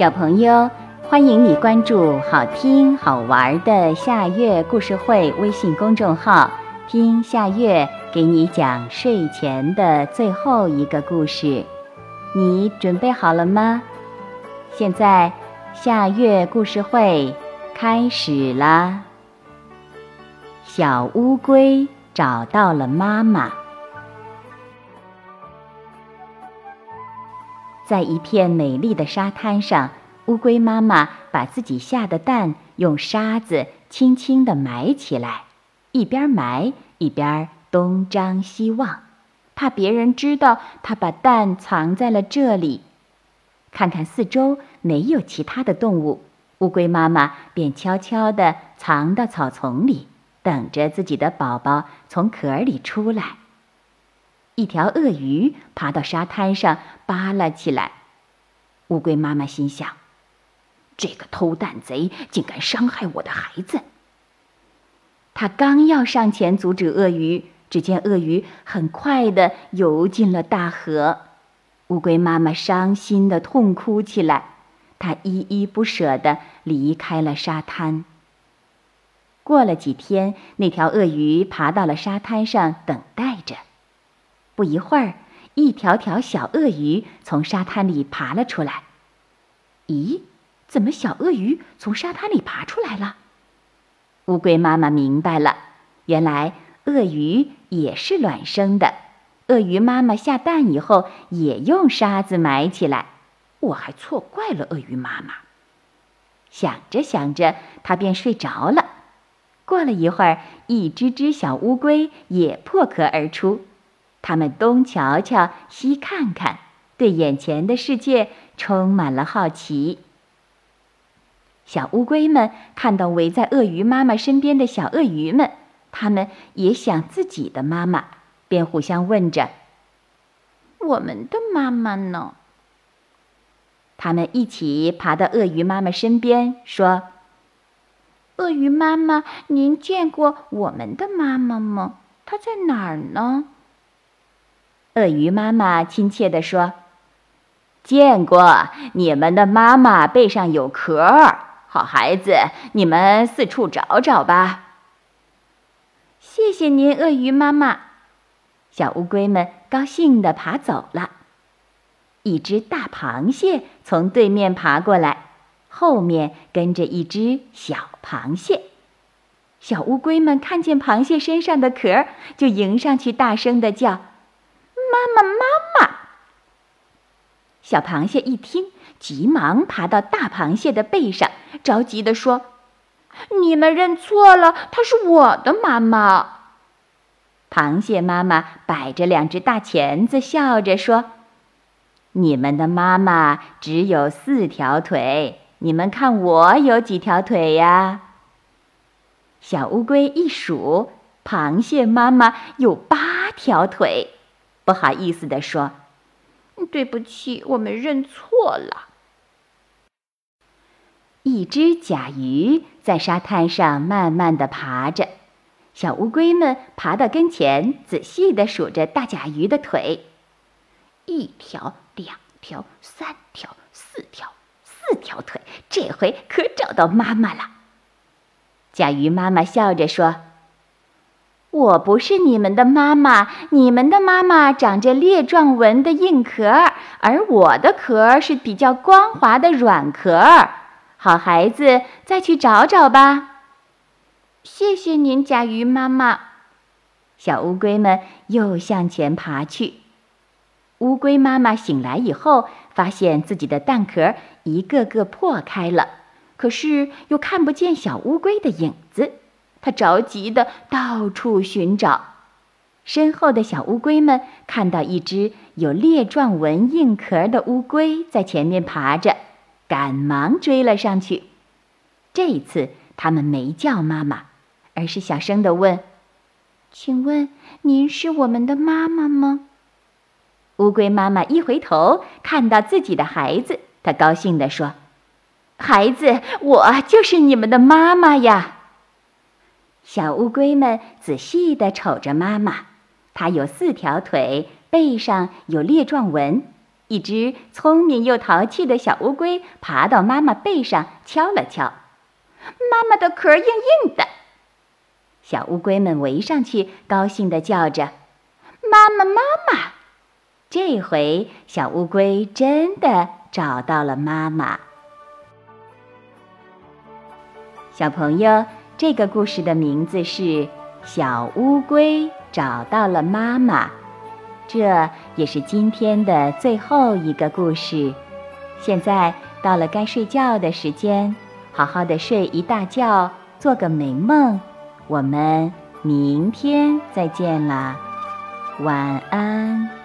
小朋友，欢迎你关注好听好玩的夏月故事会微信公众号，听夏月给你讲睡前的最后一个故事。你准备好了吗？现在夏月故事会开始啦！小乌龟找到了妈妈。在一片美丽的沙滩上，乌龟妈妈把自己下的蛋用沙子轻轻地埋起来，一边埋一边东张西望，怕别人知道它把蛋藏在了这里。看看四周没有其他的动物，乌龟妈妈便悄悄地藏到草丛里，等着自己的宝宝从壳里出来。一条鳄鱼爬到沙滩上扒拉起来，乌龟妈妈心想：“这个偷蛋贼竟敢伤害我的孩子！”他刚要上前阻止鳄鱼，只见鳄鱼很快地游进了大河。乌龟妈妈伤心地痛哭起来，她依依不舍地离开了沙滩。过了几天，那条鳄鱼爬到了沙滩上等待。不一会儿，一条条小鳄鱼从沙滩里爬了出来。咦，怎么小鳄鱼从沙滩里爬出来了？乌龟妈妈明白了，原来鳄鱼也是卵生的。鳄鱼妈妈下蛋以后也用沙子埋起来，我还错怪了鳄鱼妈妈。想着想着，它便睡着了。过了一会儿，一只只小乌龟也破壳而出。他们东瞧瞧，西看看，对眼前的世界充满了好奇。小乌龟们看到围在鳄鱼妈妈身边的小鳄鱼们，他们也想自己的妈妈，便互相问着：“我们的妈妈呢？”他们一起爬到鳄鱼妈妈身边，说：“鳄鱼妈妈，您见过我们的妈妈吗？她在哪儿呢？”鳄鱼妈妈亲切地说：“见过，你们的妈妈背上有壳儿。好孩子，你们四处找找吧。”谢谢您，鳄鱼妈妈。小乌龟们高兴地爬走了。一只大螃蟹从对面爬过来，后面跟着一只小螃蟹。小乌龟们看见螃蟹身上的壳，就迎上去，大声地叫。妈妈，妈妈！小螃蟹一听，急忙爬到大螃蟹的背上，着急地说：“你们认错了，她是我的妈妈。”螃蟹妈妈摆着两只大钳子，笑着说：“你们的妈妈只有四条腿，你们看我有几条腿呀？”小乌龟一数，螃蟹妈妈有八条腿。不好意思地说：“对不起，我们认错了。”一只甲鱼在沙滩上慢慢地爬着，小乌龟们爬到跟前，仔细地数着大甲鱼的腿：一条、两条、三条、四条，四条腿，这回可找到妈妈了。甲鱼妈妈笑着说。我不是你们的妈妈，你们的妈妈长着裂状纹的硬壳，而我的壳是比较光滑的软壳。好孩子，再去找找吧。谢谢您，甲鱼妈妈。小乌龟们又向前爬去。乌龟妈妈醒来以后，发现自己的蛋壳一个个破开了，可是又看不见小乌龟的影子。他着急的到处寻找，身后的小乌龟们看到一只有裂状纹硬壳的乌龟在前面爬着，赶忙追了上去。这一次，他们没叫妈妈，而是小声的问：“请问您是我们的妈妈吗？”乌龟妈妈一回头，看到自己的孩子，她高兴地说：“孩子，我就是你们的妈妈呀！”小乌龟们仔细地瞅着妈妈，它有四条腿，背上有裂状纹。一只聪明又淘气的小乌龟爬到妈妈背上敲了敲，妈妈的壳硬硬的。小乌龟们围上去，高兴地叫着：“妈妈，妈妈！”这回小乌龟真的找到了妈妈。小朋友，这个故事的名字是《小乌龟找到了妈妈》，这也是今天的最后一个故事。现在到了该睡觉的时间，好好的睡一大觉，做个美梦。我们明天再见啦，晚安。